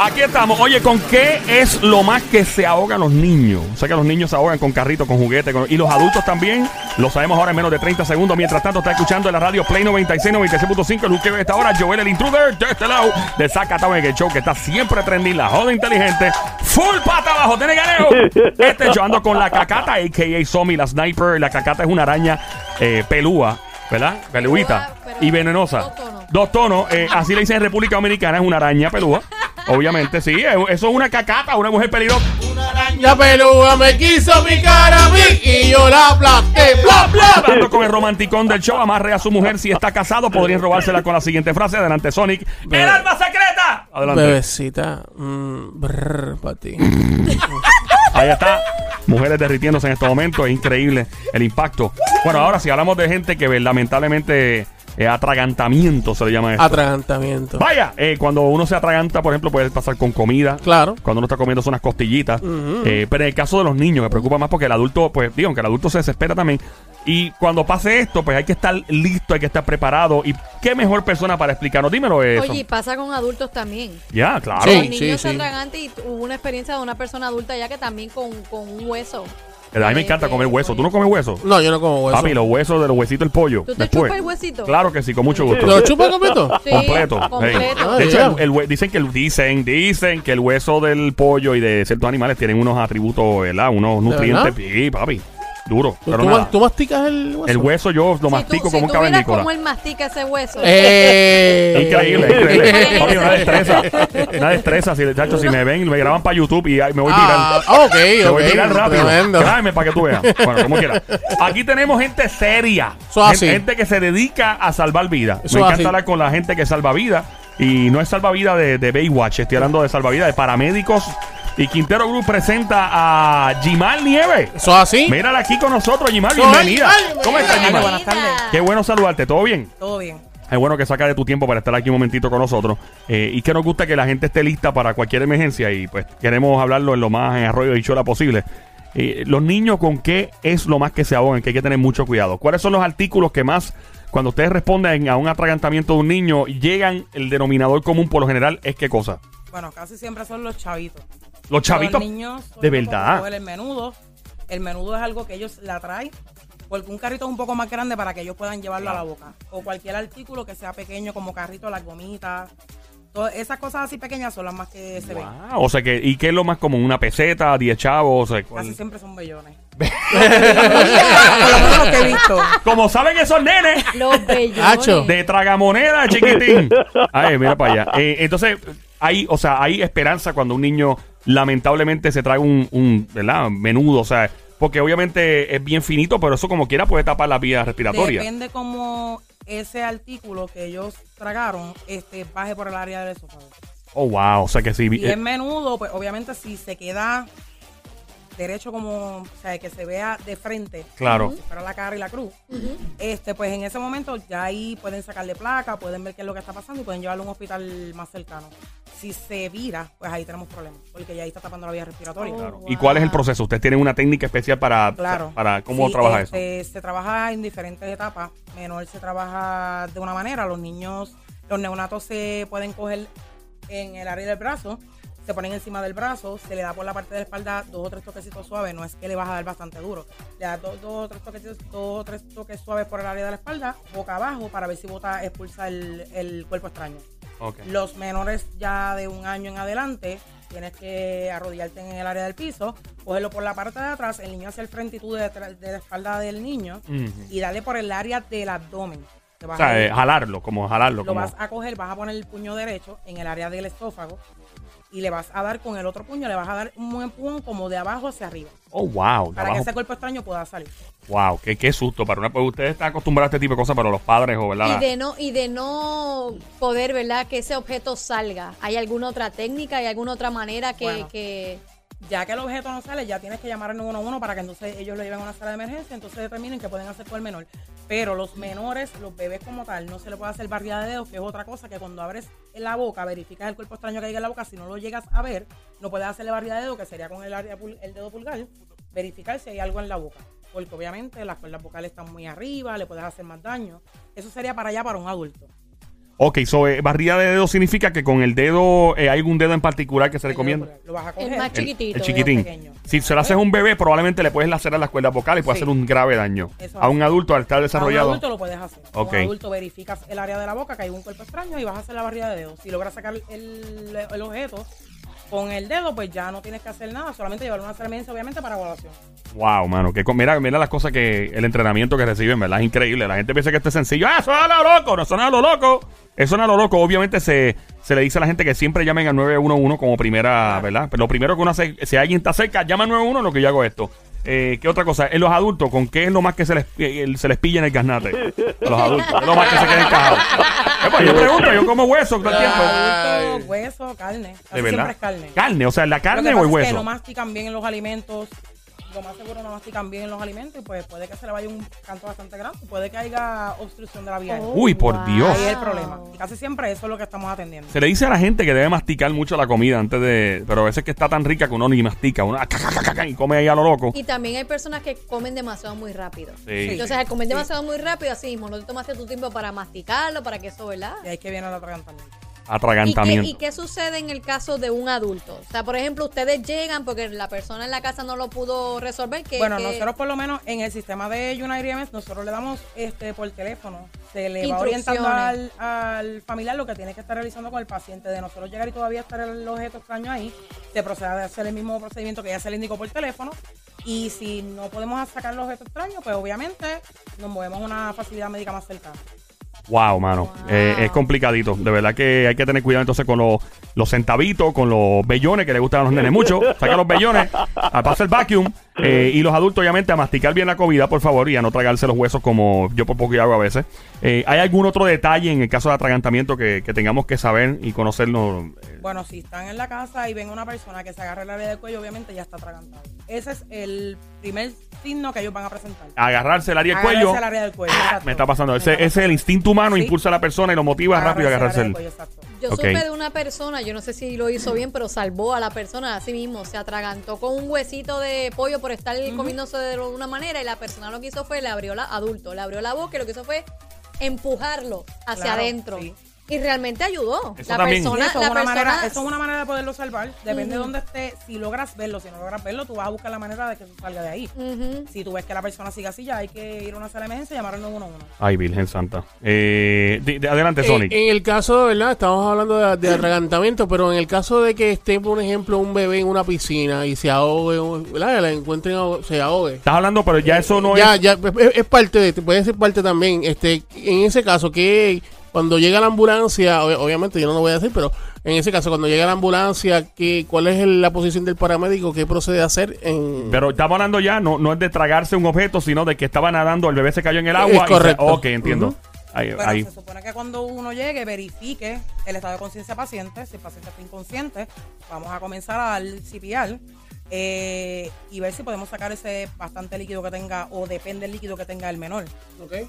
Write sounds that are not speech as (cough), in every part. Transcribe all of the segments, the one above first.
Aquí estamos. Oye, ¿con qué es lo más que se ahogan los niños? O sea que los niños se ahogan con carritos, con juguetes, con- y los adultos también. Lo sabemos ahora en menos de 30 segundos. Mientras tanto, está escuchando en la radio Play 96, 96.5. El que ve esta hora, Joel el Intruder, de este lado, de Zacatau en el show, que está siempre trending, la joda inteligente. Full pata abajo, tiene ganeo. (laughs) Este yo ando con la cacata, a.k.a. Somi, la sniper. La cacata es una araña eh, pelúa, ¿verdad? Peluita y venenosa. dos tonos. Dos tonos, eh, así le dicen en República Dominicana, es una araña pelúa. Obviamente, sí, eso es una cacata, una mujer peligrosa. La peluda me quiso picar a mí y yo la aplasté. Bla, bla. Hablando con el romanticón del show, amarre a su mujer si está casado, podrían robársela con la siguiente frase. Adelante, Sonic. ¡El alma secreta! Adelante. Bebecita, mm, brr, para ti. Ahí está. Mujeres derritiéndose en estos momentos. Es increíble el impacto. Bueno, ahora si hablamos de gente que lamentablemente eh, atragantamiento se le llama esto. Atragantamiento. Vaya, eh, cuando uno se atraganta, por ejemplo, puede pasar con comida. Claro. Cuando uno está comiendo unas costillitas. Eh, pero en el caso de los niños, me preocupa más porque el adulto, pues, digo, que el adulto se desespera también. Y cuando pase esto, pues hay que estar listo, hay que estar preparado. ¿Y qué mejor persona para explicarnos? Dímelo eso. Oye, y pasa con adultos también. ya, claro. Sí. Los niños se sí. y hubo una experiencia de una persona adulta ya que también con, con un hueso. A mí me encanta comer hueso. ¿Tú no comes hueso? No, yo no como hueso. Papi, los huesos de los huesitos del pollo. ¿Tú te Después. chupas el huesito? Claro que sí, con mucho gusto. ¿Lo chupa completo? Sí, completo. (laughs) completo. Hey. De Ah, hecho, el- el dicen que el- dicen, dicen que el hueso del pollo y de ciertos animales tienen unos atributos, ¿verdad? Unos nutrientes. Sí, papi. Duro. ¿Tú, Pero tú nada. ma- tú masticas el hueso? El hueso yo lo Si mastico tú, como si un cavernícola. cómo él mastica ese hueso. Eh. Increíble, increíble. (laughs) Papi, una destreza. Una destreza. Si, chacho, si me ven, me graban para YouTube y me voy Ah, viral. ok, Me voy ok. viral rápido. Tremendo. Grábame para que tú veas. Bueno, como quiera. Aquí tenemos gente seria. Eso así. Gente, gente que se dedica a salvar vidas. Eso Me encanta así. hablar con la gente que salva vidas. Y no es salvavidas de, de Baywatch, estoy hablando de salvavidas de paramédicos. Y Quintero Group presenta a Gimal Nieves. ¿Eso así? Mírala aquí con nosotros, Gimal. Bienvenida. ¿Cómo estás, Gimal? buenas tardes. Qué bueno saludarte. ¿Todo bien? Todo bien. Es bueno que saca de tu tiempo para estar aquí un momentito con nosotros. Eh, y que nos gusta que la gente esté lista para cualquier emergencia. Y pues queremos hablarlo en lo más en arroyo y chola posible. Eh, los niños, ¿con qué es lo más que se ahogan? Que hay que tener mucho cuidado. ¿Cuáles son los artículos que más, cuando ustedes responden a un atragantamiento de un niño, llegan el denominador común por lo general? ¿Es qué cosa? Bueno, casi siempre son los chavitos. Los chavitos. Los niños son de verdad. El menudo. El menudo es algo que ellos la traen. Porque un carrito es un poco más grande para que ellos puedan llevarlo a la boca. O cualquier artículo que sea pequeño, como carrito, las gomitas. Todas esas cosas así pequeñas son las más que se ven. Wow. O sea que, ¿y qué es lo más común? ¿Una peseta? ¿10 chavos? O sea, ¿cuál- Casi siempre son bellones. (laughs) Por lo menos los que he visto. Como saben esos nenes. Los bellones. De tragamoneda, chiquitín. (laughs) Ay, mira para allá. Eh, entonces, hay, o sea, hay esperanza cuando un niño lamentablemente se trae un, un ¿verdad? menudo, o sea, porque obviamente es bien finito, pero eso como quiera puede tapar la vía respiratoria. Depende cómo ese artículo que ellos tragaron este, baje por el área del esófago. Oh, wow, o sea que sí. Si eh, es menudo, pues obviamente si se queda derecho como, o sea, que se vea de frente, Claro. si fuera la cara y la cruz, este, pues en ese momento ya ahí pueden sacarle placa, pueden ver qué es lo que está pasando y pueden llevarlo a un hospital más cercano. Si se vira, pues ahí tenemos problemas, porque ya ahí está tapando la vía respiratoria. Oh. ¿Y cuál es el proceso? ¿Ustedes tienen una técnica especial para, Claro. para cómo Sí, trabaja eso? este, Se trabaja en diferentes etapas. Menor se trabaja de una manera. Los niños, los neonatos se pueden coger en el área del brazo, se ponen encima del brazo, se le da por la parte de la espalda dos o tres toquecitos suaves. No es que le vas a dar bastante duro. Le das dos, dos o tres toquecitos, dos o tres toques suaves por el área de la espalda, boca abajo, para ver si bota, expulsa el, el cuerpo extraño. Los menores ya de un año en adelante, tienes que arrodillarte en el área del piso, cogerlo por la parte de atrás, el niño hacia el frente y tú de, de la espalda del niño y darle por el área del abdomen. Te O vas sea, eh, jalarlo, como jalarlo. lo Como... vas a coger, vas a poner el puño derecho en el área del estófago y le vas a dar con el otro puño, le vas a dar un empujón como de abajo hacia arriba, Oh, wow. para que abajo- ese cuerpo extraño pueda salir. Wow, qué, qué susto. Para una, pues ustedes están acostumbrados a este tipo de cosas, pero los padres o ¿verdad? Y de no y de no poder, ¿verdad? Que ese objeto salga. ¿Hay alguna otra técnica? ¿Hay alguna otra manera que, Bueno. que Ya que el objeto no sale, ya tienes que llamar al 911 para que entonces ellos lo lleven a una sala de emergencia, entonces determinen qué pueden hacer con el menor. Pero los menores, los bebés como tal, no se le puede hacer barrida de dedos, que es otra cosa que cuando abres la boca, verificas el cuerpo extraño que hay en la boca, si no lo llegas a ver, no puedes hacerle barrida de dedos, que sería con el, área el dedo pulgar, verificar si hay algo en la boca. Porque obviamente las cuerdas vocales están muy arriba, le puedes hacer más daño. Eso sería para allá para un adulto. Ok, so, eh, barrida de dedo significa que con el dedo eh, hay algún dedo en particular que se recomienda. Lo vas a coger. El más El, chiquitito. el chiquitín. pequeño. Si se lo haces a un bebé, probablemente le puedes lacerar las cuerdas vocales y puede Sí. hacer un grave daño. Eso A un adulto al estar A un desarrollado. adulto lo puedes hacer. A. Un adulto verificas el área de la boca, que hay un cuerpo extraño y vas a hacer la barrida de dedos. Si logras sacar el, el objeto con el dedo, pues ya no tienes que hacer nada, solamente llevar una cermencia, obviamente, para evaluación. Wow, mano. Que, mira, mira las cosas que. El entrenamiento que reciben, ¿verdad? Es increíble. La gente piensa que esto es sencillo. ¡Ah, eso es a lo loco! No suena a lo loco. Eso no a lo loco. Obviamente se, se le dice a la gente que siempre llamen al 911 como primera, ¿verdad? Pero lo primero que uno hace, si alguien está cerca, llama al 911 lo que yo hago esto. Eh, ¿Qué otra cosa? En los adultos, ¿con qué es lo más que se les, eh, se les pilla en el gasnate? A los adultos. Es lo más que se queda encajado. Eh, pues, yo pregunto, yo como hueso todo el tiempo. Adulto, hueso, carne. Casi ¿De verdad? siempre es carne. Carne, o sea, ¿la Lo carne que o el pasa es que hueso? no mastican bien en los alimentos. Lo más seguro no mastican bien en los alimentos y pues puede que se le vaya un canto bastante grande. Puede que haya obstrucción de la vía. Oh, Uy, por Dios. Ahí es el problema. Y casi siempre eso es lo que estamos atendiendo. Se le dice a la gente que debe masticar mucho la comida antes de. Pero a veces que está tan rica que uno ni mastica. Uno ah, y come ahí a lo loco. Y también hay personas que comen demasiado muy rápido. Sí. Entonces, al comer demasiado muy rápido, así mismo, no te tomaste tu tiempo para masticarlo, para que eso, ¿verdad? Y ahí que viene el atragantamiento. ¿Y qué, Atragantamiento. ¿Y qué sucede en el caso de un adulto? O sea, por ejemplo, ustedes llegan porque la persona en la casa no lo pudo resolver. Que, Bueno, que- nosotros por lo menos en el sistema de United EMS, nosotros le damos este por teléfono, se le va orientando al, al familiar lo que tiene que estar realizando con el paciente. De nosotros llegar y todavía estar el objeto extraño ahí, se procede a hacer el mismo procedimiento que ya se le indicó por teléfono. Y si no podemos sacar los objetos extraños, pues obviamente nos movemos a una facilidad médica más cercana. Wow, mano. Wow. Eh, es complicadito. De verdad que hay que tener cuidado entonces con los, los centavitos, con los bellones que le gustan a los nenes mucho. (laughs) Saca los bellones, a pasa el vacuum. eh, y los adultos, obviamente, a masticar bien la comida, por favor, y a no tragarse los huesos como yo por poco hago a veces. Eh, ¿Hay algún otro detalle en el caso de atragantamiento que, que tengamos que saber y conocernos? Bueno, si están en la casa y ven una persona que se agarra el área del cuello, obviamente ya está atragantado. Ese es el primer signo que ellos van a presentar. agarrarse el área del Agarrarse cuello. al área del cuello, Ah, me está pasando. Ese, ese es el instinto humano, Sí. impulsa a la persona y lo motiva rápido a agarrarse el. Yo Ok. supe de una persona, yo no sé si lo hizo bien, pero salvó a la persona a sí mismo. Se atragantó con un huesito de pollo por estar comiéndose de una manera y la persona lo que hizo fue, le abrió la, adulto, le abrió la boca y lo que hizo fue empujarlo hacia Claro, adentro. sí. Y realmente ayudó. Eso la también. persona, Sí, eso, la es una persona manera, eso es una manera de poderlo salvar. Depende de dónde esté. Si logras verlo, si no logras verlo, tú vas a buscar la manera de que salga de ahí. Si tú ves que la persona sigue así, ya hay que ir a una sala de emergencia y llamar al 911. Ay, Virgen Santa. Eh, di- de- adelante, Sonic. en el caso, ¿verdad? Estamos hablando de, de (laughs) atragantamiento, pero en el caso de que esté, por ejemplo, un bebé en una piscina y se ahogue, ¿verdad? La encuentren, se ahogue. Estás hablando, pero ya eso no ya, es. ya, es, es parte de, puede ser parte también. Este, en ese caso, que cuando llega la ambulancia, ob- obviamente yo no lo voy a decir, pero en ese caso, cuando llega la ambulancia, que, ¿cuál es el- la posición del paramédico? ¿Qué procede a hacer? En, Pero estamos hablando ya, no, no es de tragarse un objeto, sino de que estaba nadando, el bebé se cayó en el agua. y se- correcto. ok, entiendo. Ahí, Bueno, ahí. se supone que cuando uno llegue, verifique el estado de conciencia del paciente. Si el paciente está inconsciente, vamos a comenzar a dar CPR eh, y ver si podemos sacar ese bastante líquido que tenga o depende del líquido que tenga el menor.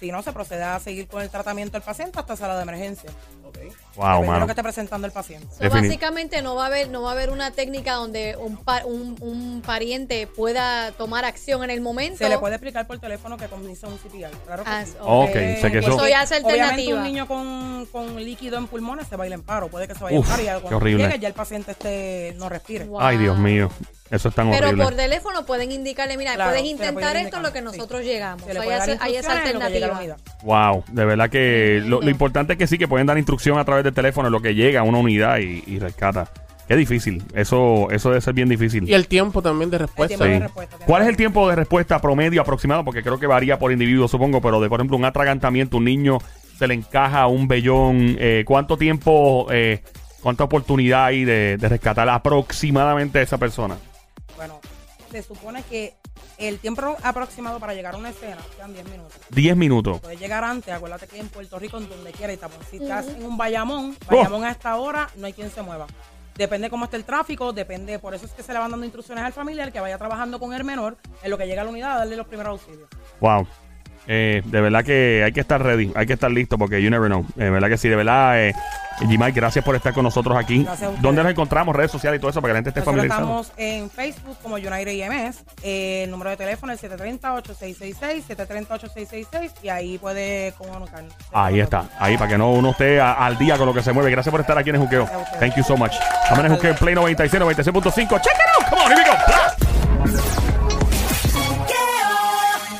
Si no, se procede a seguir con el tratamiento del paciente hasta sala de emergencia. Wow, de mano. lo que esté presentando el paciente. So, básicamente no va a haber no va a haber una técnica donde un, pa- un, un pariente pueda tomar acción en el momento. Se le puede explicar por teléfono que comienza un CPR. Claro que Ah, sí. ok. Ok, sé que eso- Eso ya es Obviamente alternativa. un niño con, con líquido en pulmones se va a ir en paro. Puede que se vaya Uf, en paro y ya qué cuando horrible. llegue ya el paciente esté, no respire. Wow. Ay, Dios mío. Eso es tan Pero horrible. por teléfono pueden indicarle, mira, Claro, puedes intentar esto en lo que sí. nosotros llegamos. Se le hay, esa- hay alternativa. Wow, de verdad que lo, lo importante es que sí, que pueden dar instrucción a través del teléfono en lo que llega a una unidad y, y rescata. Qué difícil. Eso, eso debe ser bien difícil. y el tiempo también de El respuesta. tiempo Sí. de respuesta. ¿Cuál es el tiempo de respuesta promedio aproximado? Porque creo que varía por individuo, supongo, pero de, por ejemplo, un atragantamiento, un niño se le encaja un vellón. eh, ¿Cuánto tiempo, eh, cuánta oportunidad hay de, de rescatar aproximadamente a esa persona? Bueno, se supone que el tiempo aproximado para llegar a una escena sean 10 minutos. 10 minutos. Puedes llegar antes, acuérdate que en Puerto Rico, en donde quiera, y tapón. Si estás en un Bayamón, Oh. Bayamón a esta hora, no hay quien se mueva. Depende cómo esté el tráfico, depende, por eso es que se le van dando instrucciones al familiar que vaya trabajando con el menor en lo que llega a la unidad a darle los primeros auxilios. Wow. Eh, de verdad que hay que estar ready, hay que estar listo porque you never know. Eh, De verdad que sí, de verdad. eh, Jimmy, gracias por estar con nosotros aquí. ¿Dónde nos encontramos? Redes sociales y todo eso para que la gente esté Nosotros familiarizada. estamos en Facebook como United IMS. Eh, el número de teléfono es 730-8666, 730-8666 y ahí puede comunicarnos. Ahí está, ahí para que no uno esté a- al día con lo que se mueve. Gracias por estar aquí en el Juqueo. Thank you so much. Estamos en Juqueo en Play 96, 96.5. Check it out. Come on, here we go.